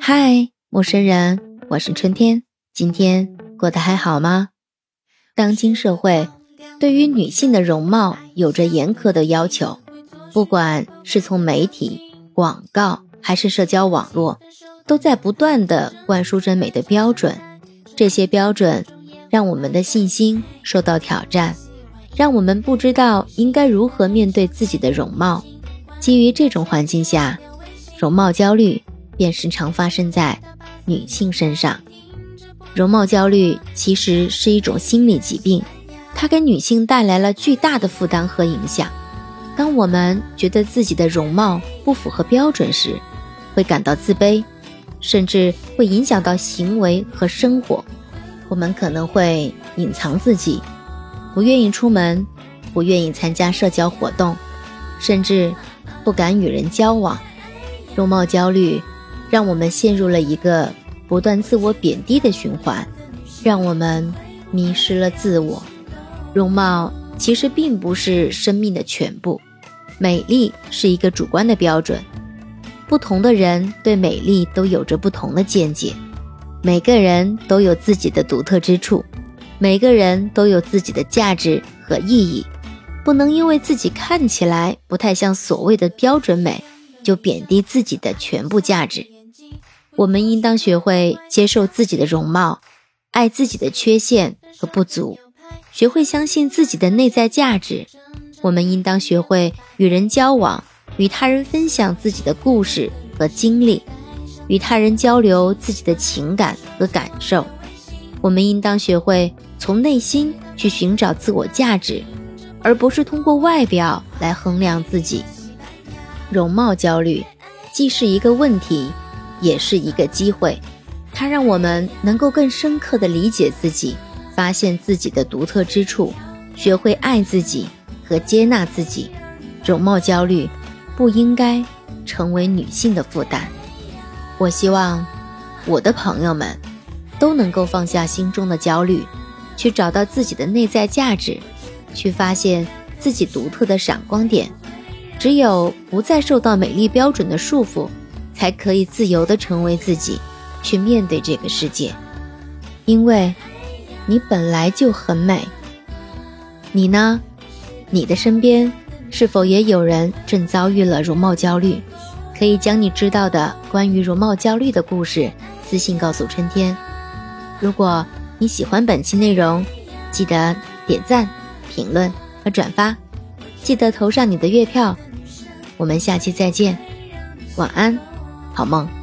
嗨，陌生人，我是春天。今天过得还好吗？当今社会对于女性的容貌有着严苛的要求，不管是从媒体、广告还是社交网络，都在不断的灌输着美的标准。这些标准让我们的信心受到挑战，让我们不知道应该如何面对自己的容貌。基于这种环境下，容貌焦虑便时常发生在女性身上。容貌焦虑其实是一种心理疾病，它给女性带来了巨大的负担和影响。当我们觉得自己的容貌不符合标准时，会感到自卑，甚至会影响到行为和生活。我们可能会隐藏自己，不愿意出门，不愿意参加社交活动，甚至不敢与人交往。容貌焦虑让我们陷入了一个。不断自我贬低的循环，让我们迷失了自我。容貌其实并不是生命的全部，美丽是一个主观的标准。不同的人对美丽都有着不同的见解。每个人都有自己的独特之处，每个人都有自己的价值和意义。不能因为自己看起来不太像所谓的标准美，就贬低自己的全部价值。我们应当学会接受自己的容貌，爱自己的缺陷和不足，学会相信自己的内在价值。我们应当学会与人交往，与他人分享自己的故事和经历，与他人交流自己的情感和感受。我们应当学会从内心去寻找自我价值，而不是通过外表来衡量自己。容貌焦虑既是一个问题。也是一个机会，它让我们能够更深刻地理解自己，发现自己的独特之处，学会爱自己和接纳自己。容貌焦虑不应该成为女性的负担。我希望我的朋友们都能够放下心中的焦虑，去找到自己的内在价值，去发现自己独特的闪光点。只有不再受到美丽标准的束缚。才可以自由地成为自己，去面对这个世界，因为，你本来就很美。你呢？你的身边是否也有人正遭遇了容貌焦虑？可以将你知道的关于容貌焦虑的故事私信告诉春天。如果你喜欢本期内容，记得点赞、评论和转发，记得投上你的月票。我们下期再见，晚安。好梦。